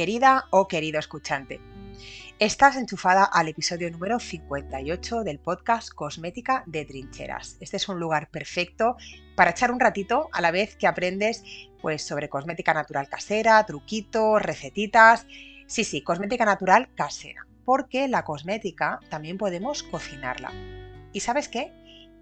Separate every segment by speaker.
Speaker 1: Querida o querido escuchante, estás enchufada al episodio número 58 del podcast Cosmética de Trincheras. Este es un lugar perfecto para echar un ratito a la vez que aprendes pues, sobre cosmética natural casera, truquitos, recetitas. Sí, sí, cosmética natural casera, porque la cosmética también podemos cocinarla. ¿Y sabes qué?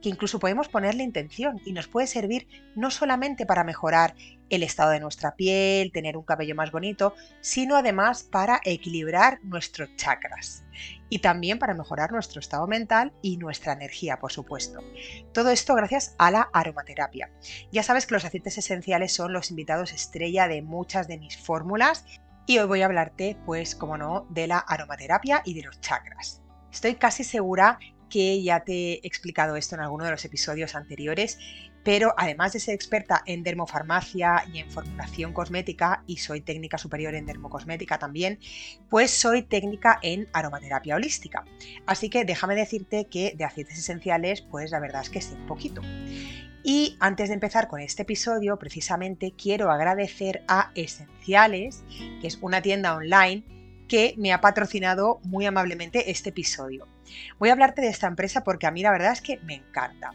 Speaker 1: Que incluso podemos ponerle intención y nos puede servir no solamente para mejorar el estado de nuestra piel, tener un cabello más bonito, sino además para equilibrar nuestros chakras y también para mejorar nuestro estado mental y nuestra energía, por supuesto. Todo esto gracias a la aromaterapia. Ya sabes que los aceites esenciales son los invitados estrella de muchas de mis fórmulas y hoy voy a hablarte, pues, como no, de la aromaterapia y de los chakras. Estoy casi segura que ya te he explicado esto en alguno de los episodios anteriores, pero además de ser experta en dermofarmacia y en formulación cosmética, y soy técnica superior en dermocosmética también, pues soy técnica en aromaterapia holística. Así que déjame decirte que de aceites esenciales, pues la verdad es que sé un poquito. Y antes de empezar con este episodio, precisamente quiero agradecer a Esenciales, que es una tienda online que me ha patrocinado muy amablemente este episodio. Voy a hablarte de esta empresa porque a mí la verdad es que me encanta.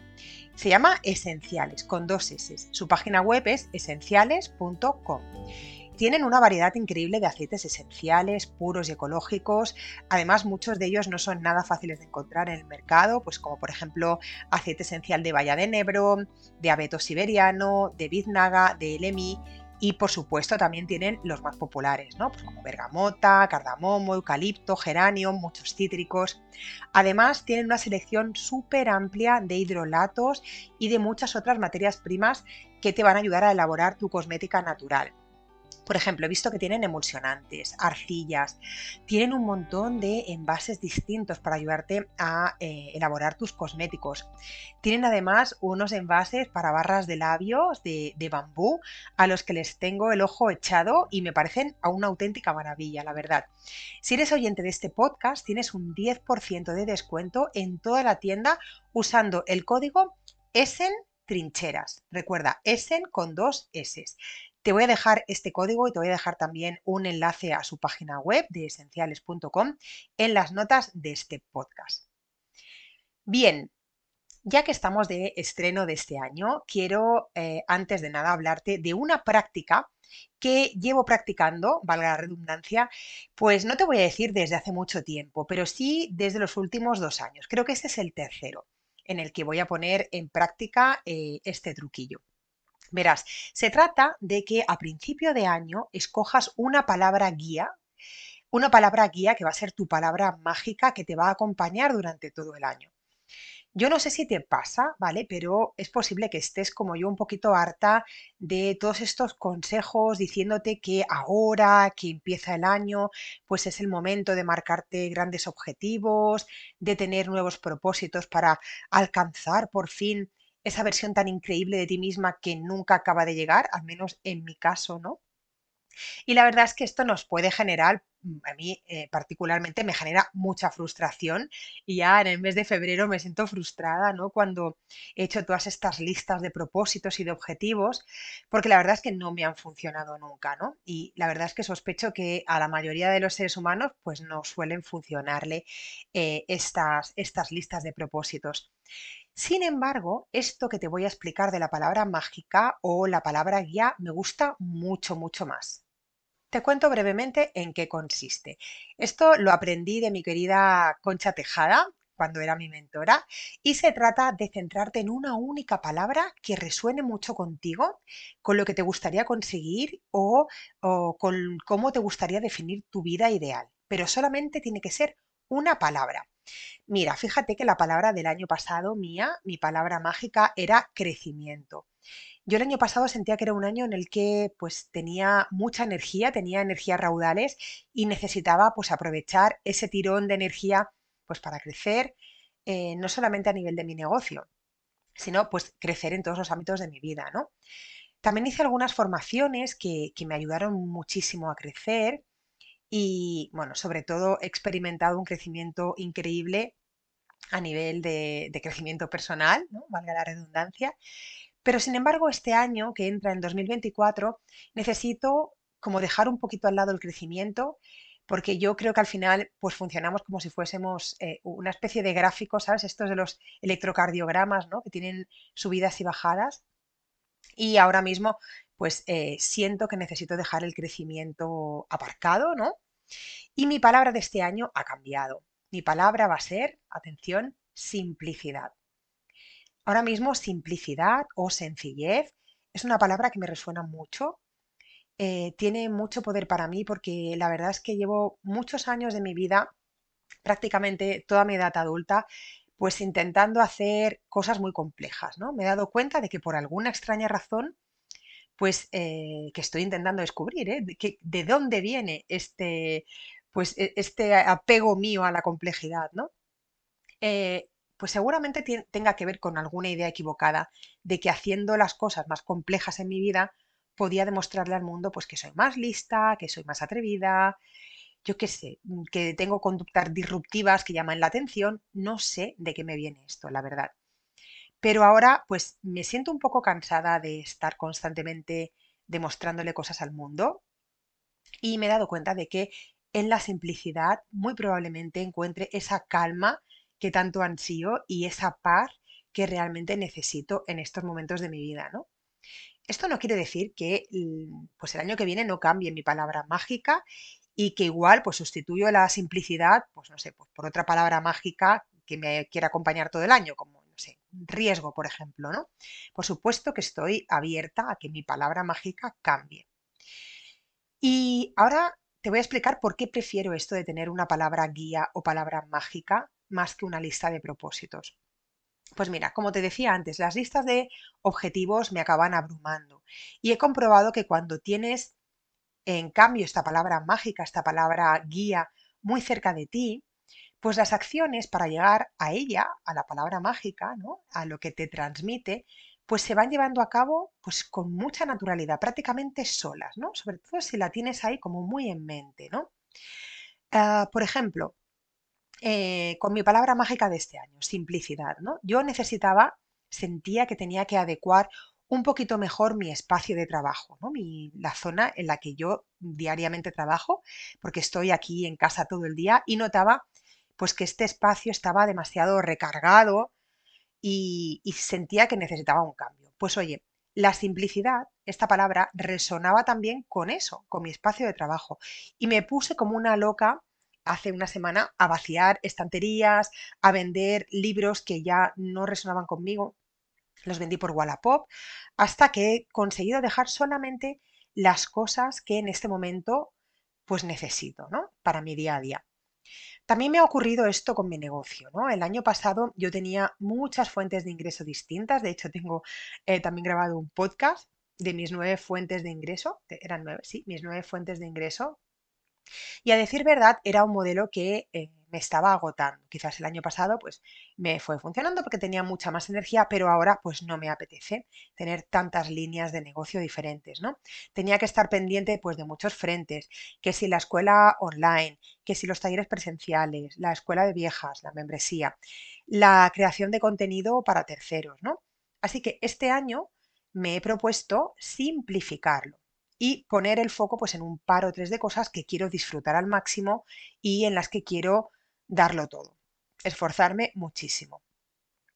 Speaker 1: Se llama Esenciales, con dos S. Su página web es esenciales.com. Tienen una variedad increíble de aceites esenciales, puros y ecológicos. Además, muchos de ellos no son nada fáciles de encontrar en el mercado, pues como por ejemplo aceite esencial de baya de nebro, de abeto siberiano, de biznaga, de elemi y por supuesto también tienen los más populares, ¿no? Pues como bergamota, cardamomo, eucalipto, geranio, muchos cítricos. Además tienen una selección súper amplia de hidrolatos y de muchas otras materias primas que te van a ayudar a elaborar tu cosmética natural. Por ejemplo, he visto que tienen emulsionantes, arcillas, tienen un montón de envases distintos para ayudarte a eh, elaborar tus cosméticos. Tienen además unos envases para barras de labios de, bambú a los que les tengo el ojo echado y me parecen a una auténtica maravilla, la verdad. Si eres oyente de este podcast, tienes un 10% de descuento en toda la tienda usando el código ESEN trincheras. Recuerda, Essen con dos S. Te voy a dejar este código y te voy a dejar también un enlace a su página web de esenciales.com en las notas de este podcast. Bien, ya que estamos de estreno de este año, quiero eh, antes de nada hablarte de una práctica que llevo practicando, valga la redundancia, pues no te voy a decir desde hace mucho tiempo, pero sí desde los últimos dos años. Creo que este es el tercero en el que voy a poner en práctica eh, este truquillo. Verás, se trata de que a principio de año escojas una palabra guía, una palabra guía que va a ser tu palabra mágica que te va a acompañar durante todo el año. Yo no sé si te pasa, ¿vale? Pero es posible que estés como yo un poquito harta de todos estos consejos diciéndote que ahora que empieza el año, pues es el momento de marcarte grandes objetivos, de tener nuevos propósitos para alcanzar por fin esa versión tan increíble de ti misma que nunca acaba de llegar, al menos en mi caso, ¿no? Y la verdad es que esto nos puede generar, mm, a mí eh, particularmente me genera mucha frustración y ya en el mes de febrero me siento frustrada, ¿no? Cuando he hecho todas estas listas de propósitos y de objetivos, porque la verdad es que no me han funcionado nunca, ¿no? Y la verdad es que sospecho que a la mayoría de los seres humanos pues no suelen funcionarle eh, estas, estas listas de propósitos. Sin embargo, esto que te voy a explicar de la palabra mágica o la palabra guía me gusta mucho, mucho más. Te cuento brevemente en qué consiste. Esto lo aprendí de mi querida Concha Tejada, cuando era mi mentora, y se trata de centrarte en una única palabra que resuene mucho contigo, con lo que te gustaría conseguir o, o con cómo te gustaría definir tu vida ideal. Pero solamente tiene que ser una palabra. Mira, fíjate que la palabra del año pasado mía, mi palabra mágica, era crecimiento. Yo el año pasado sentía que era un año en el que pues tenía mucha energía, tenía energías raudales y necesitaba pues aprovechar ese tirón de energía pues para crecer, eh, no solamente a nivel de mi negocio, sino pues crecer en todos los ámbitos de mi vida, ¿no? También hice algunas formaciones que, que me ayudaron muchísimo a crecer y, bueno, sobre todo he experimentado un crecimiento increíble a nivel de, crecimiento personal, ¿no? valga la redundancia. Pero sin embargo, este año que entra en 2024, necesito como dejar un poquito al lado el crecimiento, porque yo creo que al final pues funcionamos como si fuésemos eh, una especie de gráfico, ¿sabes? Estos de los electrocardiogramas, ¿no? Que tienen subidas y bajadas. Y ahora mismo pues eh, siento que necesito dejar el crecimiento aparcado, ¿no? Y mi palabra de este año ha cambiado. Mi palabra va a ser, atención, simplicidad. Ahora mismo simplicidad o sencillez es una palabra que me resuena mucho. Eh, tiene mucho poder para mí porque la verdad es que llevo muchos años de mi vida, prácticamente toda mi edad adulta, pues intentando hacer cosas muy complejas, ¿no? Me he dado cuenta de que por alguna extraña razón, pues eh, que estoy intentando descubrir, ¿eh? De, de dónde viene este, pues, e, este apego mío a la complejidad, ¿no? Eh, pues seguramente tenga que ver con alguna idea equivocada de que haciendo las cosas más complejas en mi vida podía demostrarle al mundo pues que soy más lista, que soy más atrevida, yo qué sé, mm, que tengo conductas disruptivas que llaman la atención, no sé de qué me viene esto, la verdad. Pero ahora pues me siento un poco cansada de estar constantemente demostrándole cosas al mundo y me he dado cuenta de que en la simplicidad muy probablemente encuentre esa calma que tanto ansío y esa paz que realmente necesito en estos momentos de mi vida, ¿no? Esto no quiere decir que mm, pues el año que viene no cambie mi palabra mágica y que igual pues sustituyo la simplicidad, pues no sé, pues por otra palabra mágica que me quiera acompañar todo el año, como riesgo, por ejemplo, ¿no? Por supuesto que estoy abierta a que mi palabra mágica cambie. Y ahora te voy a explicar por qué prefiero esto de tener una palabra guía o palabra mágica más que una lista de propósitos. Pues mira, como te decía antes, las listas de objetivos me acaban abrumando y he comprobado que cuando tienes en cambio esta palabra mágica, esta palabra guía muy cerca de ti, pues las acciones para llegar a ella, a la palabra mágica, ¿no? a lo que te transmite, pues se van llevando a cabo pues con mucha naturalidad, prácticamente solas, ¿no? Sobre todo si la tienes ahí como muy en mente, ¿no? Ah, por ejemplo, eh, con mi palabra mágica de este año, simplicidad, ¿no? Yo necesitaba, sentía que tenía que adecuar un poquito mejor mi espacio de trabajo, ¿no? la zona en la que yo diariamente trabajo, porque estoy aquí en casa todo el día y notaba pues que este espacio estaba demasiado recargado y, y sentía que necesitaba un cambio. Pues oye, la simplicidad, esta palabra, resonaba también con eso, con mi espacio de trabajo. Y me puse como una loca hace una semana a vaciar estanterías, a vender libros que ya no resonaban conmigo. Los vendí por Wallapop hasta que he conseguido dejar solamente las cosas que en este momento pues necesito, ¿no? Para mi día a día. También me ha ocurrido esto con mi negocio, ¿no? El año pasado yo tenía muchas fuentes de ingreso distintas, de hecho tengo eh, también grabado un podcast de mis nueve fuentes de ingreso, eran nueve, sí, mis nueve fuentes de ingreso, y a decir verdad, era un modelo que eh, me estaba agotando. Quizás el año pasado pues me fue funcionando porque tenía mucha más energía, pero ahora pues no me apetece tener tantas líneas de negocio diferentes, ¿no? Tenía que estar pendiente pues de muchos frentes, que si la escuela online, que si los talleres presenciales, la escuela de viejas, la membresía, la creación de contenido para terceros, ¿no? Así que este año me he propuesto simplificarlo y poner el foco pues en un par o tres de cosas que quiero disfrutar al máximo y en las que quiero darlo todo, esforzarme muchísimo.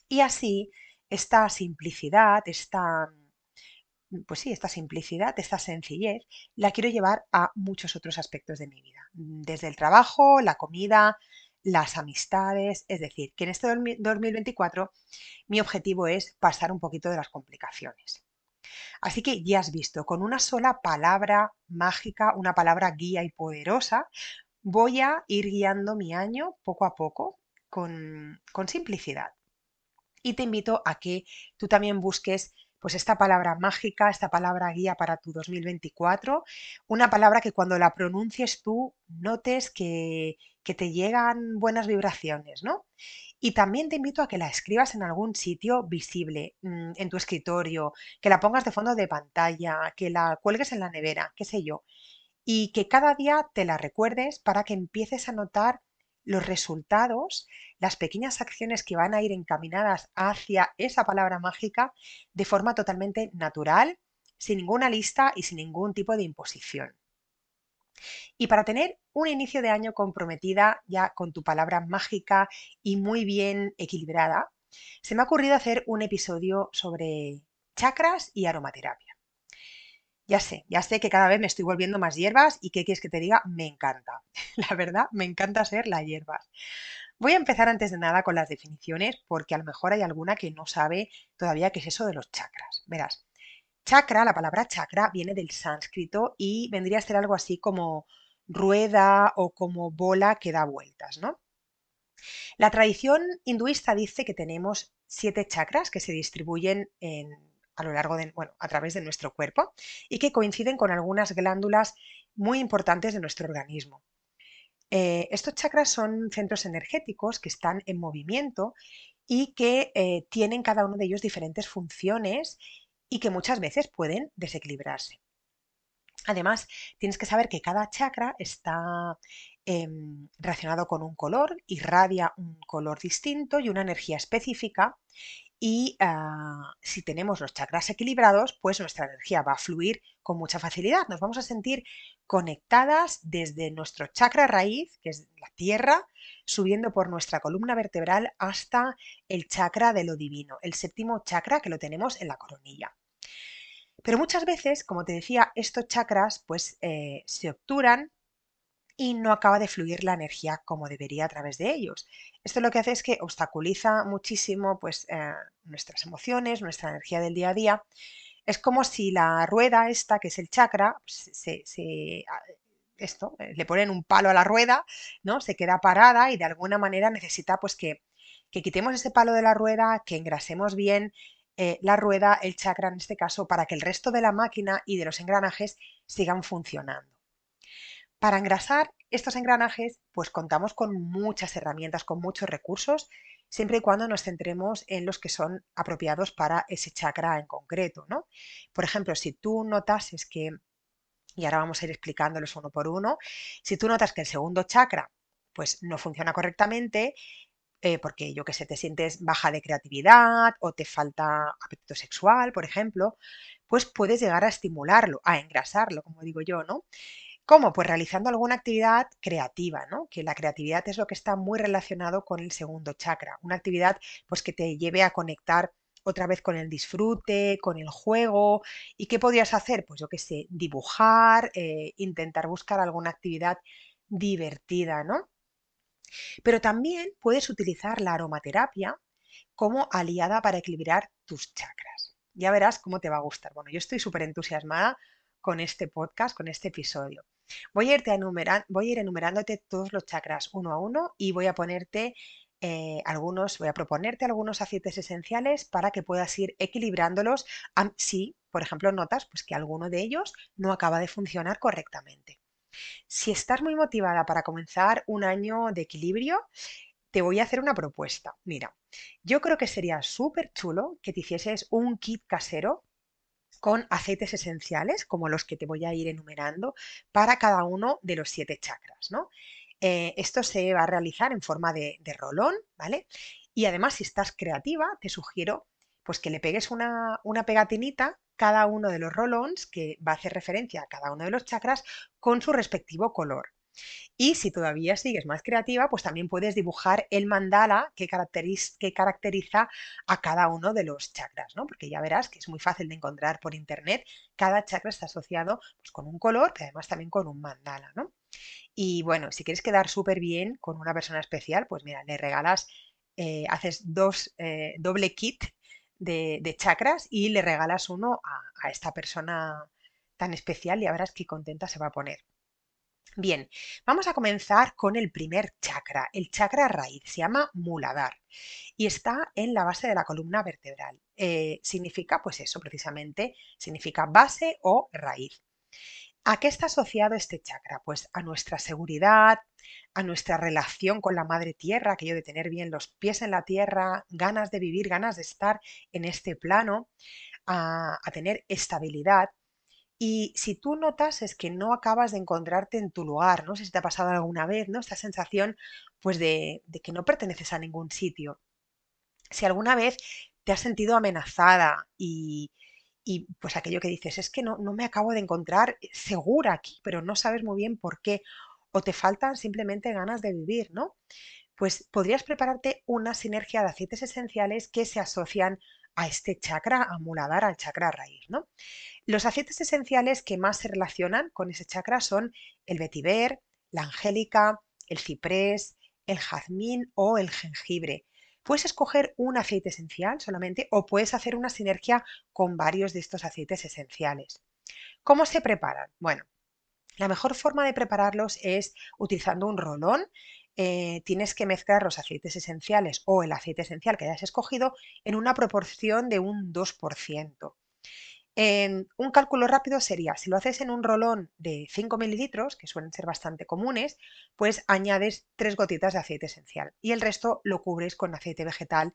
Speaker 1: Y así esta simplicidad, esta pues sí, esta simplicidad, esta sencillez, la quiero llevar a muchos otros aspectos de mi vida, desde el trabajo, la comida, las amistades, es decir, que en este 2024 mi objetivo es pasar un poquito de las complicaciones. Así que ya has visto, con una sola palabra mágica, una palabra guía y poderosa, voy a ir guiando mi año poco a poco con, simplicidad. Y te invito a que tú también busques pues esta palabra mágica, esta palabra guía para tu 2024, una palabra que cuando la pronuncies tú notes que, que te llegan buenas vibraciones, ¿no? Y también te invito a que la escribas en algún sitio visible, mm, en tu escritorio, que la pongas de fondo de pantalla, que la cuelgues en la nevera, qué sé yo, y que cada día te la recuerdes para que empieces a notar los resultados, las pequeñas acciones que van a ir encaminadas hacia esa palabra mágica de forma totalmente natural, sin ninguna lista y sin ningún tipo de imposición. Y para tener un inicio de año comprometida ya con tu palabra mágica y muy bien equilibrada, se me ha ocurrido hacer un episodio sobre chakras y aromaterapia. Ya sé, ya sé que cada vez me estoy volviendo más hierbas y qué quieres que te diga, me encanta. La verdad, me encanta ser la hierbas. Voy a empezar antes de nada con las definiciones porque a lo mejor hay alguna que no sabe todavía qué es eso de los chakras. Verás, chakra, la palabra chakra viene del sánscrito y vendría a ser algo así como rueda o como bola que da vueltas, ¿no? La tradición hinduista dice que tenemos siete chakras que se distribuyen a lo largo de, bueno, a través de nuestro cuerpo y que coinciden con algunas glándulas muy importantes de nuestro organismo. Eh, estos chakras son centros energéticos que están en movimiento y que eh, tienen cada uno de ellos diferentes funciones y que muchas veces pueden desequilibrarse. Además, tienes que saber que cada chakra está em, relacionado con un color, irradia un color distinto y una energía específica y ah, si tenemos los chakras equilibrados, pues nuestra energía va a fluir con mucha facilidad. Nos vamos a sentir conectadas desde nuestro chakra raíz, que es la tierra, subiendo por nuestra columna vertebral hasta el chakra de lo divino, el séptimo chakra que lo tenemos en la coronilla. Pero muchas veces, como te decía, estos chakras pues eh, se obturan y no acaba de fluir la energía como debería a través de ellos. Esto lo que hace es que obstaculiza muchísimo pues, eh, nuestras emociones, nuestra energía del día a día. Es como si la rueda esta, que es el chakra, se, ah, esto, eh, le ponen un palo a la rueda, ¿no? Se queda parada y de alguna manera necesita pues que, que quitemos ese palo de la rueda, que engrasemos bien eh, la rueda, el chakra en este caso, para que el resto de la máquina y de los engranajes sigan funcionando. Para engrasar estos engranajes, pues contamos con muchas herramientas, con muchos recursos, siempre y cuando nos centremos en los que son apropiados para ese chakra en concreto, ¿no? Por ejemplo, si tú notas es que, y ahora vamos a ir explicándolos uno por uno, si tú notas que el segundo chakra pues no funciona correctamente, eh, porque yo que sé, te sientes baja de creatividad o te falta apetito sexual, por ejemplo, pues puedes llegar a estimularlo, a engrasarlo, como digo yo, ¿no? ¿Cómo? Pues realizando alguna actividad creativa, ¿no? Que la creatividad es lo que está muy relacionado con el segundo chakra. Una actividad pues que te lleve a conectar otra vez con el disfrute, con el juego. ¿Y qué podrías hacer? Pues yo qué sé, dibujar, eh, intentar buscar alguna actividad divertida, ¿no? Pero también puedes utilizar la aromaterapia como aliada para equilibrar tus chakras. Ya verás cómo te va a gustar. Bueno, yo estoy súper entusiasmada con este podcast, con este episodio. Voy a, irte voy a ir enumerándote todos los chakras uno a uno y voy a ponerte eh, algunos, voy a proponerte algunos aceites esenciales para que puedas ir equilibrándolos si, por ejemplo, notas pues, que alguno de ellos no acaba de funcionar correctamente. Si estás muy motivada para comenzar un año de equilibrio, te voy a hacer una propuesta. Mira, yo creo que sería súper chulo que te hicieses un kit casero con aceites esenciales, como los que te voy a ir enumerando, para cada uno de los siete chakras, ¿no? Eh, esto se va a realizar en forma de, rolón, ¿vale? Y además, si estás creativa, te sugiero pues que le pegues una, una pegatinita cada uno de los rolons que va a hacer referencia a cada uno de los chakras con su respectivo color. Y si todavía sigues más creativa, pues también puedes dibujar el mandala que, caracteriza, a cada uno de los chakras, ¿no? Porque ya verás que es muy fácil de encontrar por internet. Cada chakra está asociado pues, con un color, pero además también con un mandala, ¿no? Y bueno, si quieres quedar súper bien con una persona especial, pues mira, le regalas, eh, haces dos, eh, doble kit de, chakras y le regalas uno a, a esta persona tan especial y ya verás qué contenta se va a poner. Bien, vamos a comenzar con el primer chakra, el chakra raíz, se llama Muladhar y está en la base de la columna vertebral. Eh, significa, pues eso, precisamente, significa base o raíz. ¿A qué está asociado este chakra? Pues a nuestra seguridad, a nuestra relación con la madre tierra, aquello de tener bien los pies en la tierra, ganas de vivir, ganas de estar en este plano, a tener estabilidad y si tú notas es que no acabas de encontrarte en tu lugar, no sé si te ha pasado alguna vez, ¿no? Esta sensación pues de, que no perteneces a ningún sitio. Si alguna vez te has sentido amenazada y, y pues aquello que dices, es que no, no me acabo de encontrar segura aquí, pero no sabes muy bien por qué, o te faltan simplemente ganas de vivir, ¿no? Pues podrías prepararte una sinergia de aceites esenciales que se asocian a este chakra a al chakra raíz, ¿no? Los aceites esenciales que más se relacionan con ese chakra son el vetiver, la angélica, el ciprés, el jazmín o el jengibre. Puedes escoger un aceite esencial solamente o puedes hacer una sinergia con varios de estos aceites esenciales. ¿Cómo se preparan? Bueno, la mejor forma de prepararlos es utilizando un rolón. Eh, tienes que mezclar los aceites esenciales o el aceite esencial que hayas escogido en una proporción de un 2% un cálculo rápido sería, si lo haces en un rolón de 5 mililitros, que suelen ser bastante comunes, pues añades 3 gotitas de aceite esencial y el resto lo cubres con aceite vegetal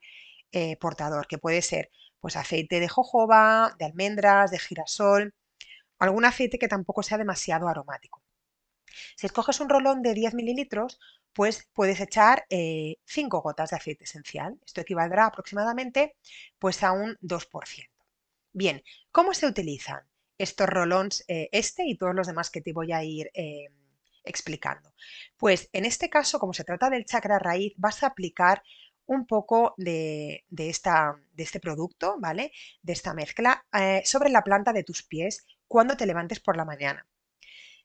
Speaker 1: eh, portador, que puede ser pues aceite de jojoba, de almendras, de girasol, algún aceite que tampoco sea demasiado aromático. Si escoges un rolón de 10 mililitros, pues puedes echar 5 eh, gotas de aceite esencial. Esto equivaldrá aproximadamente pues a un 2%. Bien, ¿cómo se utilizan estos rolons, eh, este y todos los demás que te voy a ir eh, explicando? Pues en este caso, como se trata del chakra raíz, vas a aplicar un poco de, de este producto, ¿vale? De esta mezcla eh, sobre la planta de tus pies cuando te levantes por la mañana.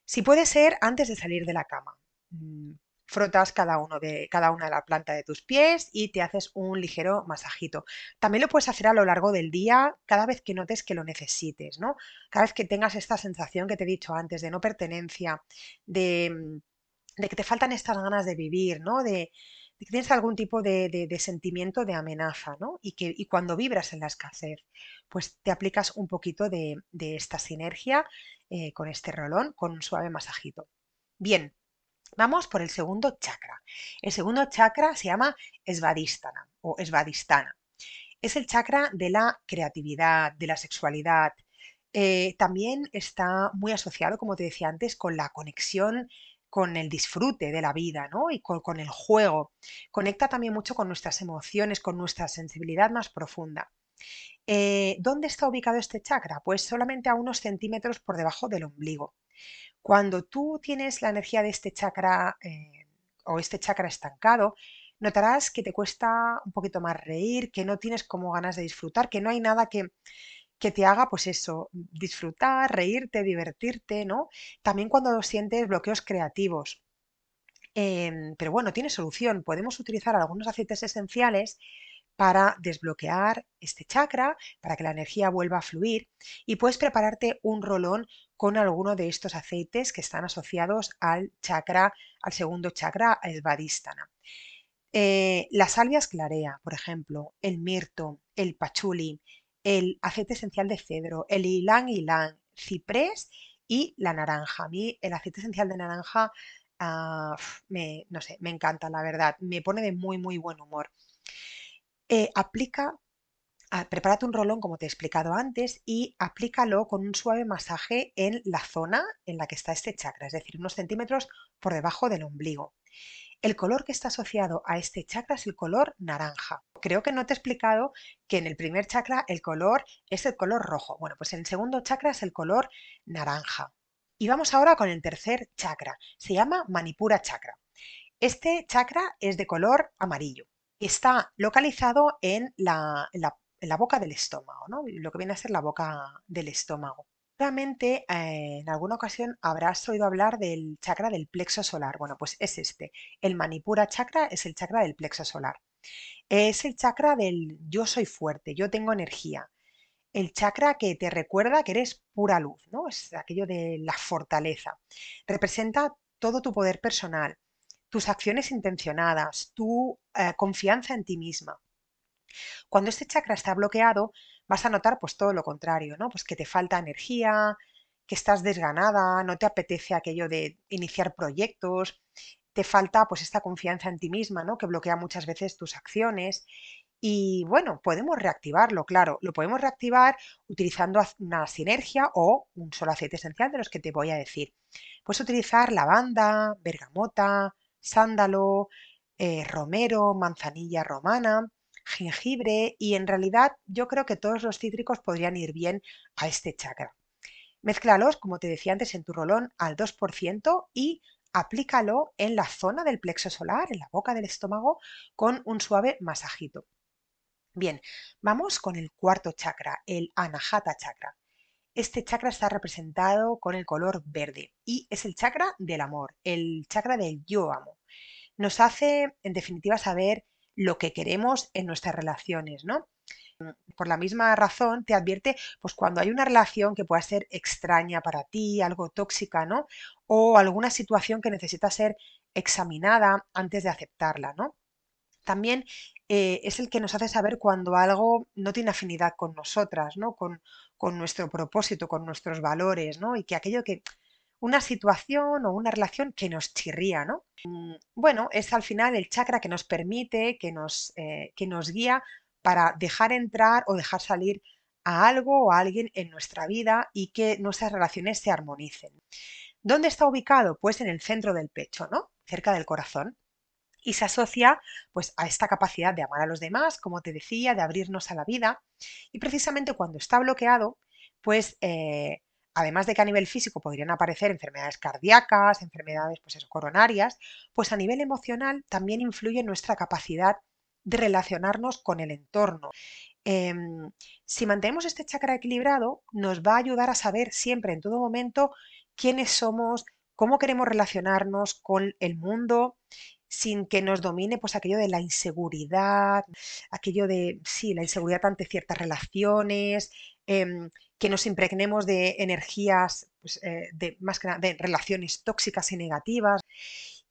Speaker 1: Si puede ser antes de salir de la cama. Mm, frotas cada, uno de, cada una de la planta de tus pies y te haces un ligero masajito. También lo puedes hacer a lo largo del día cada vez que notes que lo necesites, ¿no? Cada vez que tengas esta sensación que te he dicho antes de no pertenencia, de, que te faltan estas ganas de vivir, ¿no? De, tienes algún tipo de, sentimiento de amenaza, ¿no? Y que cuando vibras en la escasez, pues te aplicas un poquito de, esta sinergia eh, con este rolón, con un suave masajito. Bien, Vamos por el segundo chakra. El segundo chakra se llama Svadhisthana o Svadhisthana. Es el chakra de la creatividad, de la sexualidad. Eh, también está muy asociado, como te decía antes, con la conexión con el disfrute de la vida ¿no? y con, el juego. Conecta también mucho con nuestras emociones, con nuestra sensibilidad más profunda. Eh, ¿Dónde está ubicado este chakra? Pues solamente a unos centímetros por debajo del ombligo. Cuando tú tienes la energía de este chakra eh, o este chakra estancado, notarás que te cuesta un poquito más reír, que no tienes como ganas de disfrutar, que no hay nada que, que te haga, pues eso, disfrutar, reírte, divertirte, ¿no? También cuando sientes bloqueos creativos. Em, pero bueno, tiene solución. Podemos utilizar algunos aceites esenciales para desbloquear este chakra, para que la energía vuelva a fluir y puedes prepararte un rolón con alguno de estos aceites que están asociados al chakra, al segundo chakra, el Vadistana. Eh, la salvia esclarea, por ejemplo, el mirto, el pachuli, el aceite esencial de cedro, el ylang ylang, ciprés y la naranja. A mí el aceite esencial de naranja ah, me, no sé, me encanta, la verdad. Me pone de muy, muy buen humor. Eh, aplica, prepárate un rolón como te he explicado antes y aplícalo con un suave masaje en la zona en la que está este chakra, es decir, unos centímetros por debajo del ombligo. El color que está asociado a este chakra es el color naranja. Creo que no te he explicado que en el primer chakra el color es el color rojo. Bueno, pues en el segundo chakra es el color naranja. Y vamos ahora con el tercer chakra. Se llama Manipura chakra. Este chakra es de color amarillo está localizado en la, boca del estómago, ¿no? lo que viene a ser la boca del estómago. Seguramente eh, en alguna ocasión habrás oído hablar del chakra del plexo solar. Bueno, pues es este. El Manipura chakra es el chakra del plexo solar. Es el chakra del yo soy fuerte, yo tengo energía. El chakra que te recuerda que eres pura luz, ¿no? Es aquello de la fortaleza. Representa todo tu poder personal, tus acciones intencionadas, tu eh, confianza en ti misma. Cuando este chakra está bloqueado, vas a notar pues todo lo contrario, ¿no? Pues que te falta energía, que estás desganada, no te apetece aquello de iniciar proyectos, te falta pues esta confianza en ti misma, ¿no? Que bloquea muchas veces tus acciones. Y bueno, podemos reactivarlo, claro, lo podemos reactivar utilizando una sinergia o un solo aceite esencial de los que te voy a decir. Puedes utilizar lavanda, bergamota, sándalo, eh, romero, manzanilla romana, jengibre y en realidad yo creo que todos los cítricos podrían ir bien a este chakra. Mézclalos, como te decía antes, en tu rolón al 2% y aplícalo en la zona del plexo solar, en la boca del estómago, con un suave masajito. Bien, vamos con el cuarto chakra, el Anahata chakra. Este chakra está representado con el color verde y es el chakra del amor, el chakra del yo amo. Nos hace, en definitiva, saber lo que queremos en nuestras relaciones, ¿no? Por la misma razón te advierte, pues cuando hay una relación que pueda ser extraña para ti, algo tóxica, ¿no? O alguna situación que necesita ser examinada antes de aceptarla, ¿no? También eh, es el que nos hace saber cuando algo no tiene afinidad con nosotras, ¿no? Con, con nuestro propósito, con nuestros valores, ¿no? Y que aquello que, una situación o una relación que nos chirría, ¿no? Mm, bueno, es al final el chakra que nos permite, que nos, eh, que nos guía para dejar entrar o dejar salir a algo o a alguien en nuestra vida y que nuestras relaciones se armonicen. ¿Dónde está ubicado? Pues en el centro del pecho, ¿no? Cerca del corazón. Y se asocia pues a esta capacidad de amar a los demás, como te decía, de abrirnos a la vida. Y precisamente cuando está bloqueado, pues eh, además de que a nivel físico podrían aparecer enfermedades cardíacas, enfermedades pues coronarias, pues a nivel emocional también influye nuestra capacidad de relacionarnos con el entorno. Em, si mantenemos este chakra equilibrado, nos va a ayudar a saber siempre, en todo momento, quiénes somos, cómo queremos relacionarnos con el mundo sin que nos domine pues aquello de la inseguridad, aquello de, sí, la inseguridad ante ciertas relaciones, em, que nos impregnemos de energías, pues, eh, de, más que de relaciones tóxicas y negativas.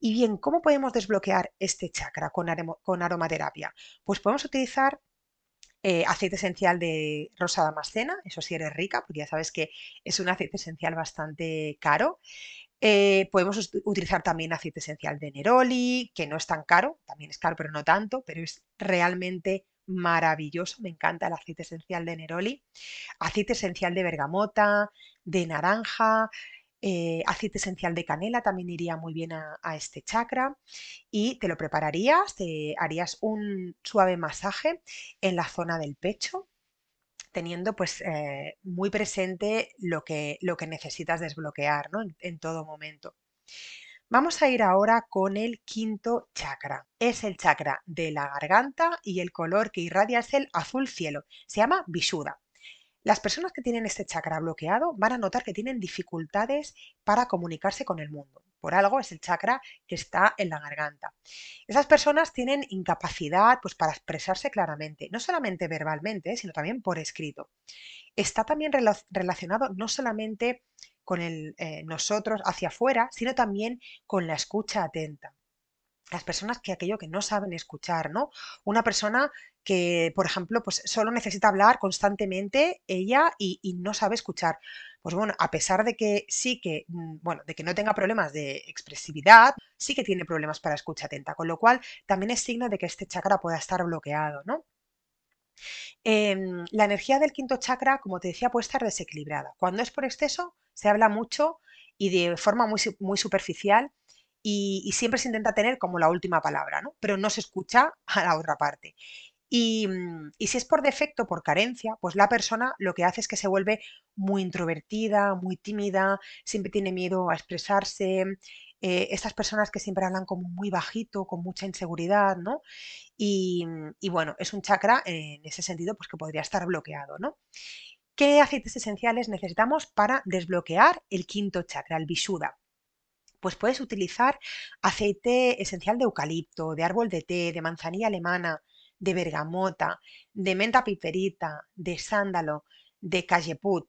Speaker 1: Y bien, ¿cómo podemos desbloquear este chakra con, con aromaterapia? Pues podemos utilizar eh, aceite esencial de rosa damascena, eso sí eres rica, porque ya sabes que es un aceite esencial bastante caro. Eh, podemos utilizar también aceite esencial de Neroli, que no es tan caro, también es caro, pero no tanto, pero es realmente maravilloso. Me encanta el aceite esencial de Neroli. Aceite esencial de bergamota, de naranja, eh, aceite esencial de canela también iría muy bien a, este chakra y te lo prepararías, te harías un suave masaje en la zona del pecho teniendo pues eh, muy presente lo que, lo que necesitas desbloquear en, todo momento. Vamos a ir ahora con el quinto chakra. Es el chakra de la garganta y el color que irradia es el azul cielo. Se llama Vishuddha. Las personas que tienen este chakra bloqueado van a notar que tienen dificultades para comunicarse con el mundo. Por algo es el chakra que está en la garganta. Esas personas tienen incapacidad pues, para expresarse claramente, no solamente verbalmente, sino también por escrito. Está también relacionado no solamente con el, eh, nosotros hacia afuera, sino también con la escucha atenta las personas que aquello que no saben escuchar, ¿no? Una persona que, por ejemplo, pues solo necesita hablar constantemente ella y, no sabe escuchar. Pues bueno, a pesar de que sí que, mm, bueno, de que no tenga problemas de expresividad, sí que tiene problemas para escucha atenta, con lo cual también es signo de que este chakra pueda estar bloqueado, ¿no? Em, la energía del quinto chakra, como te decía, puede estar desequilibrada. Cuando es por exceso, se habla mucho y de forma muy, muy superficial y, siempre se intenta tener como la última palabra, ¿no? Pero no se escucha a la otra parte. Mm, y, si es por defecto, por carencia, pues la persona lo que hace es que se vuelve muy introvertida, muy tímida, siempre tiene miedo a expresarse. Eh, estas personas que siempre hablan como muy bajito, con mucha inseguridad, ¿no? Y, y, bueno, es un chakra en ese sentido, pues que podría estar bloqueado, ¿no? ¿Qué aceites esenciales necesitamos para desbloquear el quinto chakra, el Vishuddha? Pues puedes utilizar aceite esencial de eucalipto, de árbol de té, de manzanilla alemana, de bergamota, de menta piperita, de sándalo, de cajeput.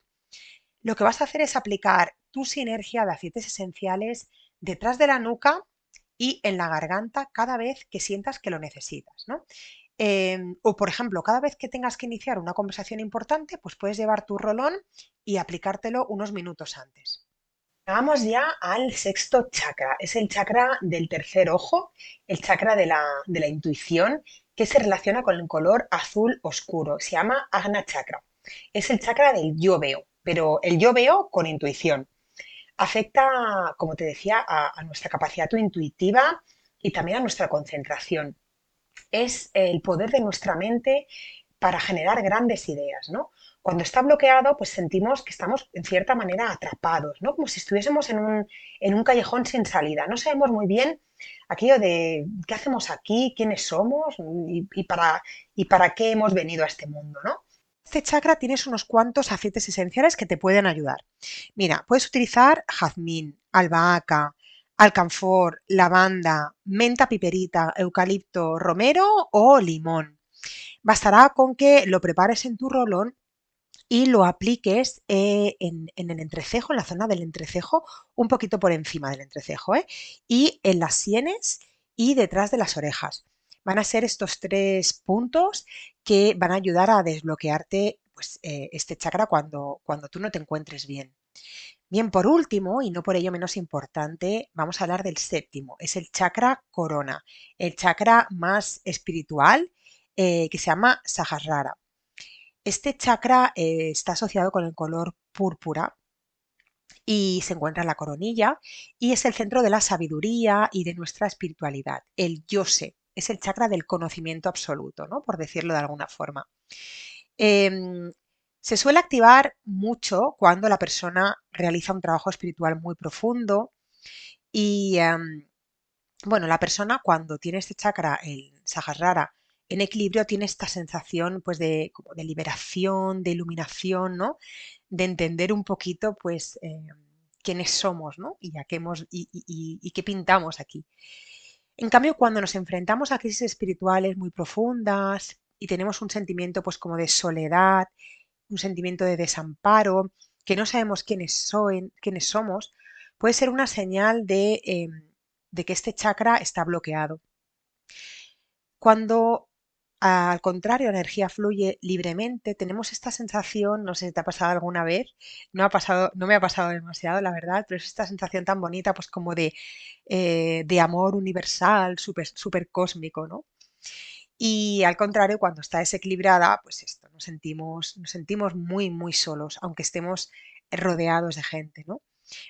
Speaker 1: Lo que vas a hacer es aplicar tu sinergia de aceites esenciales detrás de la nuca y en la garganta cada vez que sientas que lo necesitas. Em, o, por ejemplo, cada vez que tengas que iniciar una conversación importante, pues puedes llevar tu rolón y aplicártelo unos minutos antes. Vamos ya al sexto chakra. Es el chakra del tercer ojo, el chakra de la, intuición, que se relaciona con el color azul oscuro. Se llama Agna Chakra. Es el chakra del yo veo, pero el yo veo con intuición. Afecta, como te decía, a, nuestra capacidad intuitiva y también a nuestra concentración. es el poder de nuestra mente para generar grandes ideas, ¿no? Cuando está bloqueado, pues sentimos que estamos en cierta manera atrapados, ¿no? Como si estuviésemos en un, en un callejón sin salida. No sabemos muy bien aquello de qué hacemos aquí, quiénes somos y, para, y para qué hemos venido a este mundo, ¿no? Este chakra tienes unos cuantos aceites esenciales que te pueden ayudar. Mira, puedes utilizar jazmín, albahaca, alcanfor, lavanda, menta piperita, eucalipto, romero o limón. Bastará con que lo prepares en tu rolón y lo apliques eh, en, el entrecejo, en la zona del entrecejo, un poquito por encima del entrecejo, ¿eh? y en las sienes y detrás de las orejas. Van a ser estos tres puntos que van a ayudar a desbloquearte pues, eh, este chakra cuando, cuando tú no te encuentres bien. Bien, por último, y no por ello menos importante, vamos a hablar del séptimo. Es el chakra corona, el chakra más espiritual que se llama Sahasrara. Este chakra eh, está asociado con el color púrpura y se encuentra en la coronilla y es el centro de la sabiduría y de nuestra espiritualidad. El yo sé es el chakra del conocimiento absoluto, ¿no? por decirlo de alguna forma. Em, se suele activar mucho cuando la persona realiza un trabajo espiritual muy profundo y, em, bueno, la persona cuando tiene este chakra, el Sahasrara, en equilibrio tiene esta sensación pues de, de liberación, de iluminación, ¿no? De entender un poquito pues eh, quiénes somos, ¿no? Y, qué hemos, y, qué pintamos aquí. En cambio, cuando nos enfrentamos a crisis espirituales muy profundas y tenemos un sentimiento pues como de soledad, un sentimiento de desamparo, que no sabemos quiénes, quiénes somos, puede ser una señal de, em, de que este chakra está bloqueado. Cuando al contrario, la energía fluye libremente. Tenemos esta sensación, no sé si te ha pasado alguna vez, no, ha pasado, no me ha pasado demasiado, la verdad, pero es esta sensación tan bonita, pues como de, eh, de amor universal, súper super cósmico, ¿no? Y al contrario, cuando está desequilibrada, pues esto, nos sentimos, nos sentimos muy, muy solos, aunque estemos rodeados de gente, ¿no?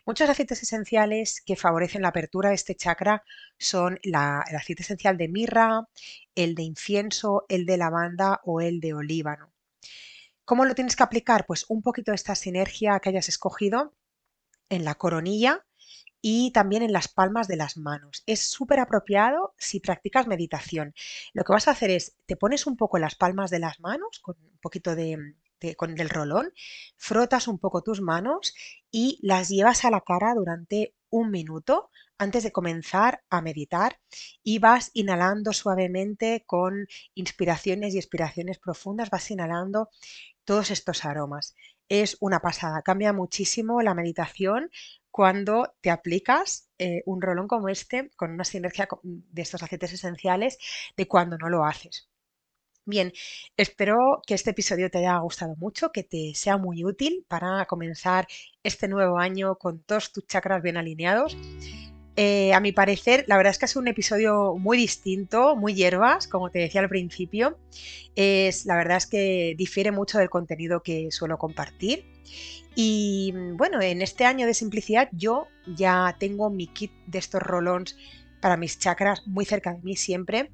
Speaker 1: Muchos aceites esenciales que favorecen la apertura de este chakra son el aceite esencial de mirra, el de incienso, el de lavanda o el de olíbano. ¿Cómo lo tienes que aplicar? Pues un poquito de esta sinergia que hayas escogido en la coronilla y también en las palmas de las manos. Es súper apropiado si practicas meditación. Lo que vas a hacer es, te pones un poco en las palmas de las manos con un poquito de, con el rolón, frotas un poco tus manos y las llevas a la cara durante un minuto antes de comenzar a meditar y vas inhalando suavemente con inspiraciones y expiraciones profundas, vas inhalando todos estos aromas. Es una pasada, cambia muchísimo la meditación cuando te aplicas eh, un rolón como este con una sinergia de estos aceites esenciales de cuando no lo haces. Bien, espero que este episodio te haya gustado mucho, que te sea muy útil para comenzar este nuevo año con todos tus chakras bien alineados. Eh, a mi parecer, la verdad es que es un episodio muy distinto, muy hierbas, como te decía al principio. Es, la verdad es que difiere mucho del contenido que suelo compartir. Y bueno, en este año de simplicidad yo ya tengo mi kit de estos rolons para mis chakras muy cerca de mí siempre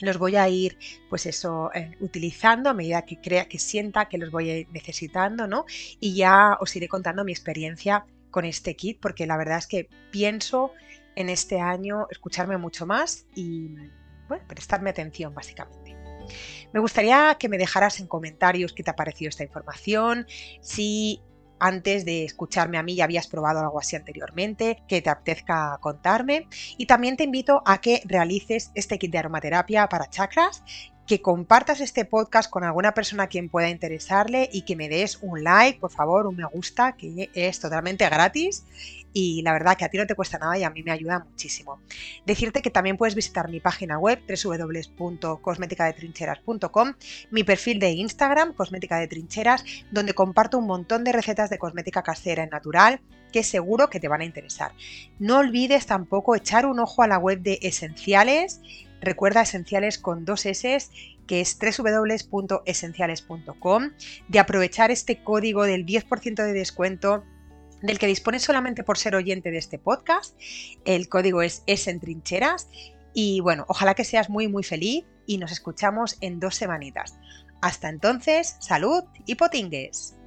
Speaker 1: los voy a ir, pues eso, eh, utilizando a medida que crea que sienta que los voy necesitando, ¿no? Y ya os iré contando mi experiencia con este kit, porque la verdad es que pienso en este año escucharme mucho más y, prestarme atención, básicamente. Me gustaría que me dejaras en comentarios qué te ha parecido esta información, si antes de escucharme a mí ya habías probado algo así anteriormente, que te apetezca contarme. Y también te invito a que realices este kit de aromaterapia para chakras que compartas este podcast con alguna persona a quien pueda interesarle y que me des un like, por favor, un me gusta, que es totalmente gratis y la verdad que a ti no te cuesta nada y a mí me ayuda muchísimo. Decirte que también puedes visitar mi página web www.cosmeticadetrincheras.com, mi perfil de Instagram, Cosmética de Trincheras, donde comparto un montón de recetas de cosmética casera y natural que seguro que te van a interesar. No olvides tampoco echar un ojo a la web de Esenciales Recuerda Esenciales con dos S, que es www.esenciales.com, de aprovechar este código del 10% de descuento del que dispones solamente por ser oyente de este podcast. El código es ESENTRINCHERAS Y bueno, ojalá que seas muy muy feliz y nos escuchamos en dos semanitas. Hasta entonces, salud y potingues.